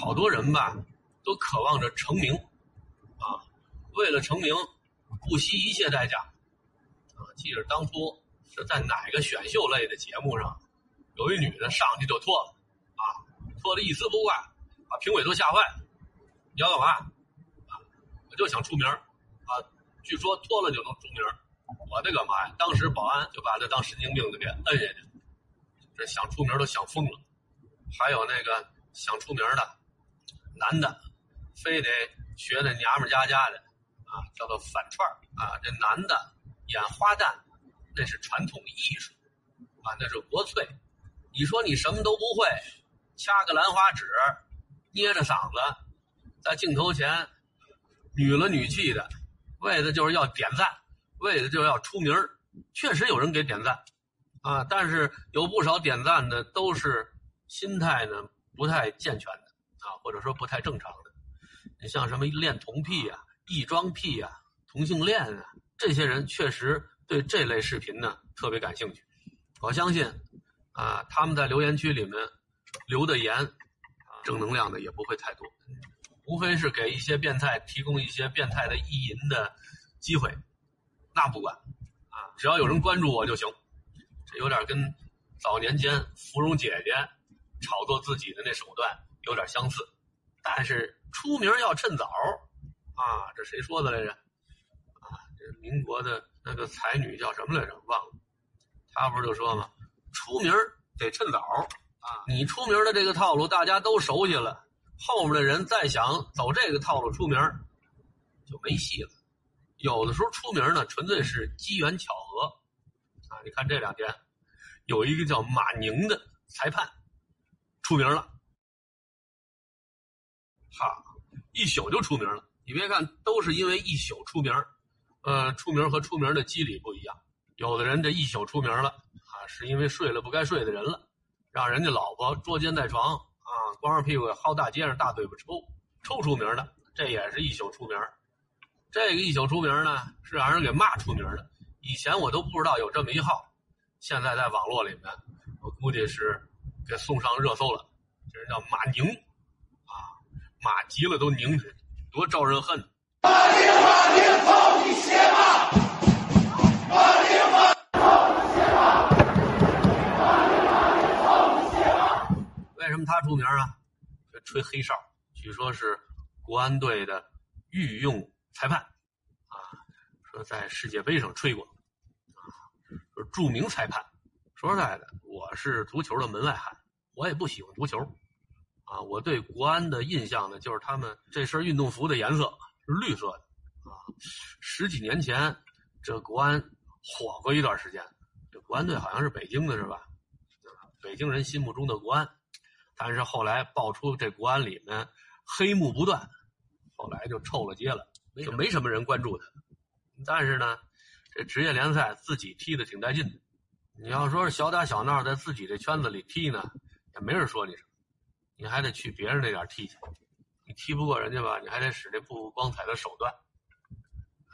好多人吧，都渴望着成名，啊，为了成名，不惜一切代价，啊，记得当初是在哪个选秀类的节目上，有一女的上去就脱了，啊，脱的一丝不挂，把评委都吓坏了。你要干嘛？啊，我就想出名，啊，据说脱了就能出名，我的个妈呀！当时保安就把他当神经病的给摁下去，这想出名都想疯了。还有那个想出名的。男的，非得学那娘们家家的，啊，叫做反串啊。这男的演花旦，那是传统艺术，啊，那是国粹。你说你什么都不会，掐个兰花指，捏着嗓子，在镜头前，女了女气的，为的就是要点赞，为的就是要出名确实有人给点赞，啊，但是有不少点赞的都是心态呢不太健全的。啊，或者说不太正常的，你像什么恋童癖呀、异装癖呀、同性恋啊，这些人确实对这类视频呢特别感兴趣。我相信，啊，他们在留言区里面留的言，正能量的也不会太多，无非是给一些变态提供一些变态的意淫的机会，那不管，啊，只要有人关注我就行。这有点跟早年间芙蓉姐姐炒作自己的那手段。有点相似，但是出名要趁早啊！这谁说的来着？啊，这民国的那个才女叫什么来着？忘了。他不是就说吗？出名得趁早啊！你出名的这个套路大家都熟悉了，后面的人再想走这个套路出名就没戏了。有的时候出名呢，纯粹是机缘巧合啊！你看这两天有一个叫马宁的裁判出名了。哈，一宿就出名了。你别看都是因为一宿出名，呃，出名和出名的机理不一样。有的人这一宿出名了，啊，是因为睡了不该睡的人了，让人家老婆捉奸在床，啊，光着屁股薅大街上大嘴巴抽，抽出名的，这也是一宿出名。这个一宿出名呢，是让人给骂出名的。以前我都不知道有这么一号，现在在网络里面，我估计是给送上热搜了。这人叫马宁。马急了都拧着，多招人恨！马宁，马宁，操你鞋吧！马宁，马，操你鞋吧！马宁，马宁，操你鞋吧！为什么他出名啊？这吹黑哨，据说是国安队的御用裁判，啊，说在世界杯上吹过，啊，说著名裁判。说实在的，我是足球的门外汉，我也不喜欢足球。啊，我对国安的印象呢，就是他们这身运动服的颜色是绿色的。啊，十几年前这国安火过一段时间，这国安队好像是北京的，是吧？北京人心目中的国安，但是后来爆出这国安里面黑幕不断，后来就臭了街了，就没什么人关注他。但是呢，这职业联赛自己踢的挺带劲的。你要说是小打小闹在自己这圈子里踢呢，也没人说你什么。你还得去别人那点踢去，你踢不过人家吧，你还得使这不光彩的手段。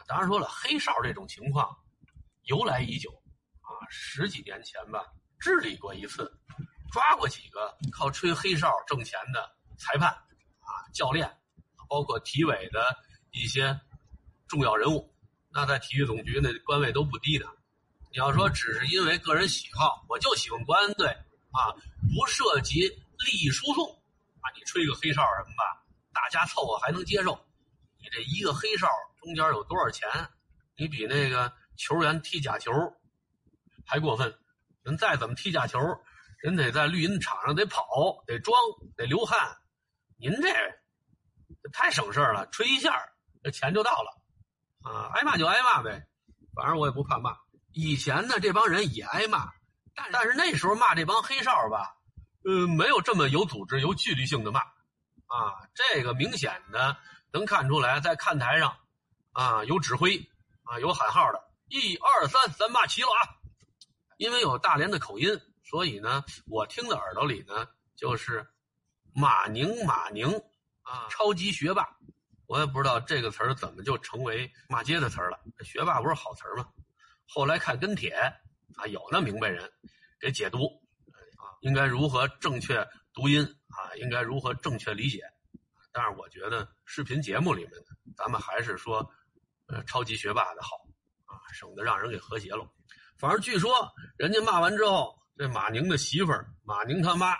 当然说了，黑哨这种情况由来已久啊，十几年前吧，治理过一次，抓过几个靠吹黑哨挣钱的裁判啊、教练，包括体委的一些重要人物，那在体育总局那官位都不低的。你要说只是因为个人喜好，我就喜欢国安队啊，不涉及利益输送。你吹个黑哨什么吧，大家凑合还能接受。你这一个黑哨中间有多少钱？你比那个球员踢假球还过分。人再怎么踢假球，人得在绿茵场上得跑，得装，得流汗。您这太省事了，吹一下这钱就到了啊！挨骂就挨骂呗，反正我也不怕骂。以前呢，这帮人也挨骂，但但是那时候骂这帮黑哨吧。呃，没有这么有组织、有纪律性的骂，啊，这个明显的能看出来，在看台上，啊，有指挥，啊，有喊号的，一二三，咱骂齐了啊！因为有大连的口音，所以呢，我听的耳朵里呢，就是马宁，马宁，啊，超级学霸，我也不知道这个词儿怎么就成为骂街的词儿了。学霸不是好词儿吗？后来看跟帖，啊，有那明白人给解读。应该如何正确读音啊？应该如何正确理解。但是我觉得视频节目里面，咱们还是说，呃，超级学霸的好啊，省得让人给和谐了。反正据说人家骂完之后，这马宁的媳妇儿马宁他妈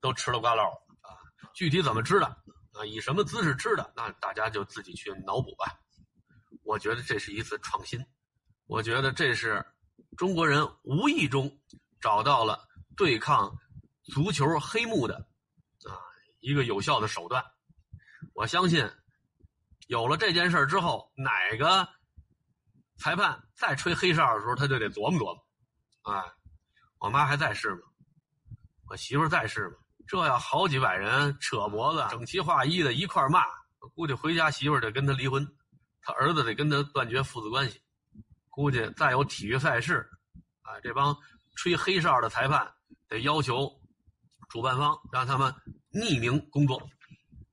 都吃了瓜唠啊。具体怎么吃的啊？以什么姿势吃的？那大家就自己去脑补吧。我觉得这是一次创新，我觉得这是中国人无意中找到了对抗足球黑幕的啊一个有效的手段。我相信，有了这件事之后，哪个裁判再吹黑哨的时候，他就得琢磨琢磨。啊，我妈还在世吗？我媳妇在世吗？这要好几百人扯脖子，整齐划一的一块骂，估计回家媳妇得跟他离婚。他儿子得跟他断绝父子关系，估计再有体育赛事，啊，这帮吹黑哨的裁判得要求主办方让他们匿名工作，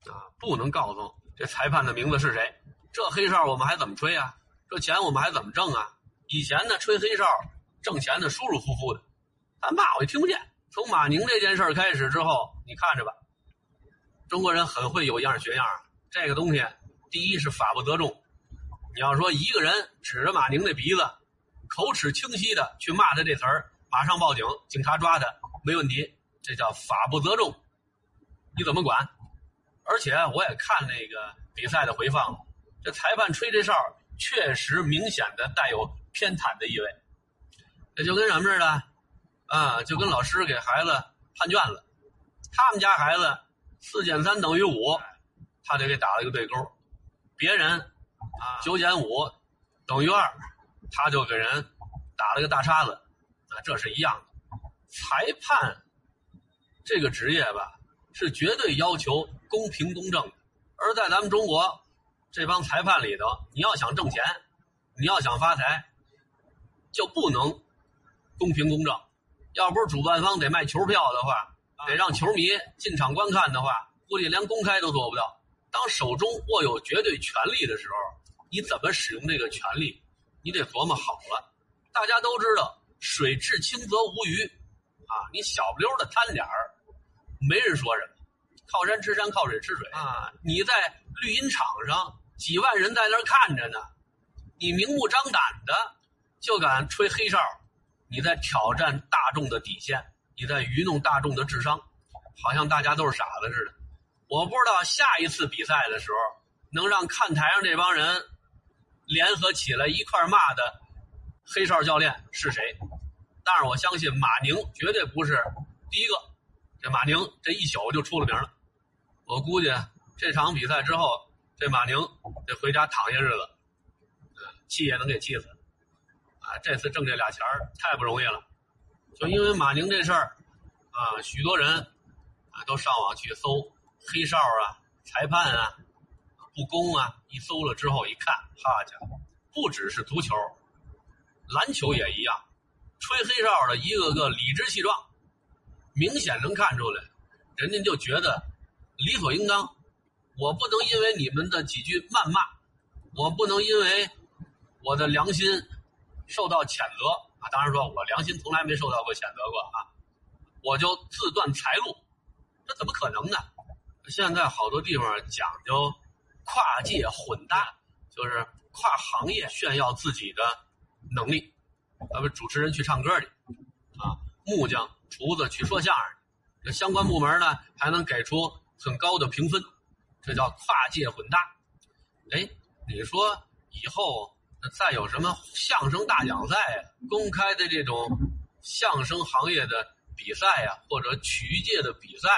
啊，不能告诉这裁判的名字是谁。这黑哨我们还怎么吹啊？这钱我们还怎么挣啊？以前呢，吹黑哨挣钱的舒舒服服的，他骂我也听不见。从马宁这件事开始之后，你看着吧，中国人很会有样学样，这个东西第一是法不责众。你要说一个人指着马宁的鼻子，口齿清晰的去骂他这词儿，马上报警，警察抓他没问题，这叫法不责众，你怎么管？而且我也看那个比赛的回放，这裁判吹这哨确实明显的带有偏袒的意味，这就跟什么似的啊？就跟老师给孩子判卷子，他们家孩子四减三等于五，他就给打了一个对勾，别人啊。九减五等于二，他就给人打了个大叉子，啊，这是一样的。裁判这个职业吧，是绝对要求公平公正的。而在咱们中国这帮裁判里头，你要想挣钱，你要想发财，就不能公平公正。要不是主办方得卖球票的话，得让球迷进场观看的话，估计连公开都做不到。当手中握有绝对权力的时候。你怎么使用这个权利？你得琢磨好了。大家都知道，水至清则无鱼，啊，你小不溜的贪点儿，没人说什么。靠山吃山，靠水吃水啊！你在绿茵场上，几万人在那儿看着呢，你明目张胆的就敢吹黑哨，你在挑战大众的底线，你在愚弄大众的智商，好像大家都是傻子似的。我不知道下一次比赛的时候，能让看台上这帮人。联合起来一块骂的黑哨教练是谁？但是我相信马宁绝对不是第一个。这马宁这一宿就出了名了。我估计这场比赛之后，这马宁得回家躺些日子，气也能给气死。啊，这次挣这俩钱太不容易了。就因为马宁这事儿，啊，许多人啊都上网去搜黑哨啊、裁判啊。不公啊！一搜了之后一看，好家伙，不只是足球，篮球也一样，吹黑哨的一个个理直气壮，明显能看出来，人家就觉得理所应当。我不能因为你们的几句谩骂，我不能因为我的良心受到谴责啊！当然说，我良心从来没受到过谴责过啊，我就自断财路，这怎么可能呢？现在好多地方讲究。跨界混搭，就是跨行业炫耀自己的能力。咱们主持人去唱歌去，啊，木匠、厨子去说相声，这相关部门呢还能给出很高的评分，这叫跨界混搭。哎，你说以后再有什么相声大奖赛、公开的这种相声行业的比赛呀，或者曲艺界的比赛，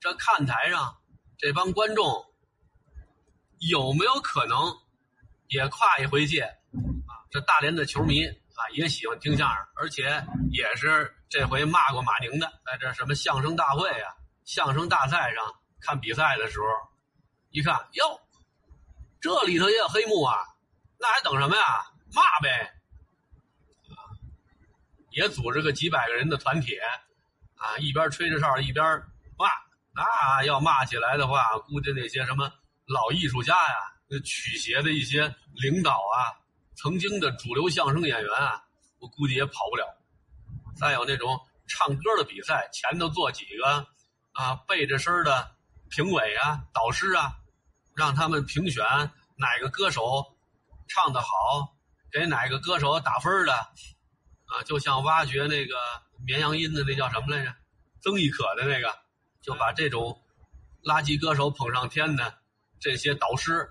这看台上这帮观众。有没有可能也跨一回界啊？这大连的球迷啊也喜欢听相声，而且也是这回骂过马宁的，在这什么相声大会啊、相声大赛上看比赛的时候，一看哟，这里头也有黑幕啊，那还等什么呀？骂呗！啊，也组织个几百个人的团体啊，一边吹着哨一边骂。那要骂起来的话，估计那些什么。老艺术家呀，那曲协的一些领导啊，曾经的主流相声演员啊，我估计也跑不了。再有那种唱歌的比赛，前头坐几个啊背着身的评委啊、导师啊，让他们评选哪个歌手唱得好，给哪个歌手打分的，啊，就像挖掘那个绵羊音的那叫什么来着，曾轶可的那个，就把这种垃圾歌手捧上天的这些导师，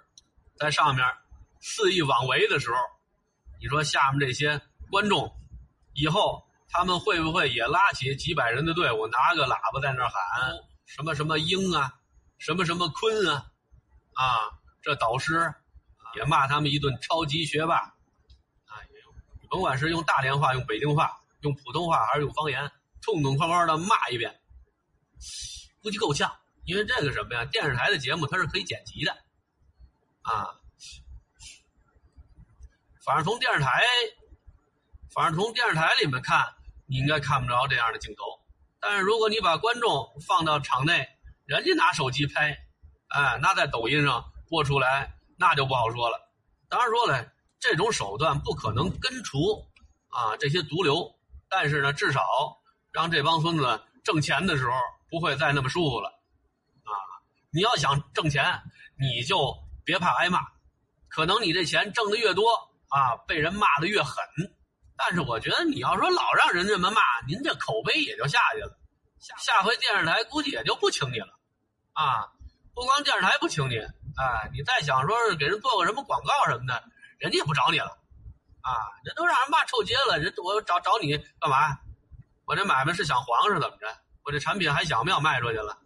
在上面肆意妄为的时候，你说下面这些观众以后。他们会不会也拉起几百人的队伍，拿个喇叭在那喊什么什么英啊，什么什么坤啊，啊，这导师也骂他们一顿超级学霸，啊，甭管是用大连话、用北京话、用普通话还是用方言，痛痛快快的骂一遍，估计够呛。因为这个什么呀，电视台的节目它是可以剪辑的，啊，反正从电视台，反正从电视台里面看。你应该看不着这样的镜头，但是如果你把观众放到场内，人家拿手机拍，哎，那在抖音上播出来，那就不好说了。当然说了，这种手段不可能根除啊这些毒瘤，但是呢，至少让这帮孙子挣钱的时候不会再那么舒服了，啊，你要想挣钱，你就别怕挨骂，可能你这钱挣的越多啊，被人骂的越狠。但是我觉得你要说老让人这么骂，您这口碑也就下去了。下下回电视台估计也就不请你了，啊，不光电视台不请你，哎，你再想说是给人做个什么广告什么的，人家也不找你了，啊，人都让人骂臭街了，人我找找你干嘛？我这买卖是想黄是怎么着？我这产品还想不想卖出去了？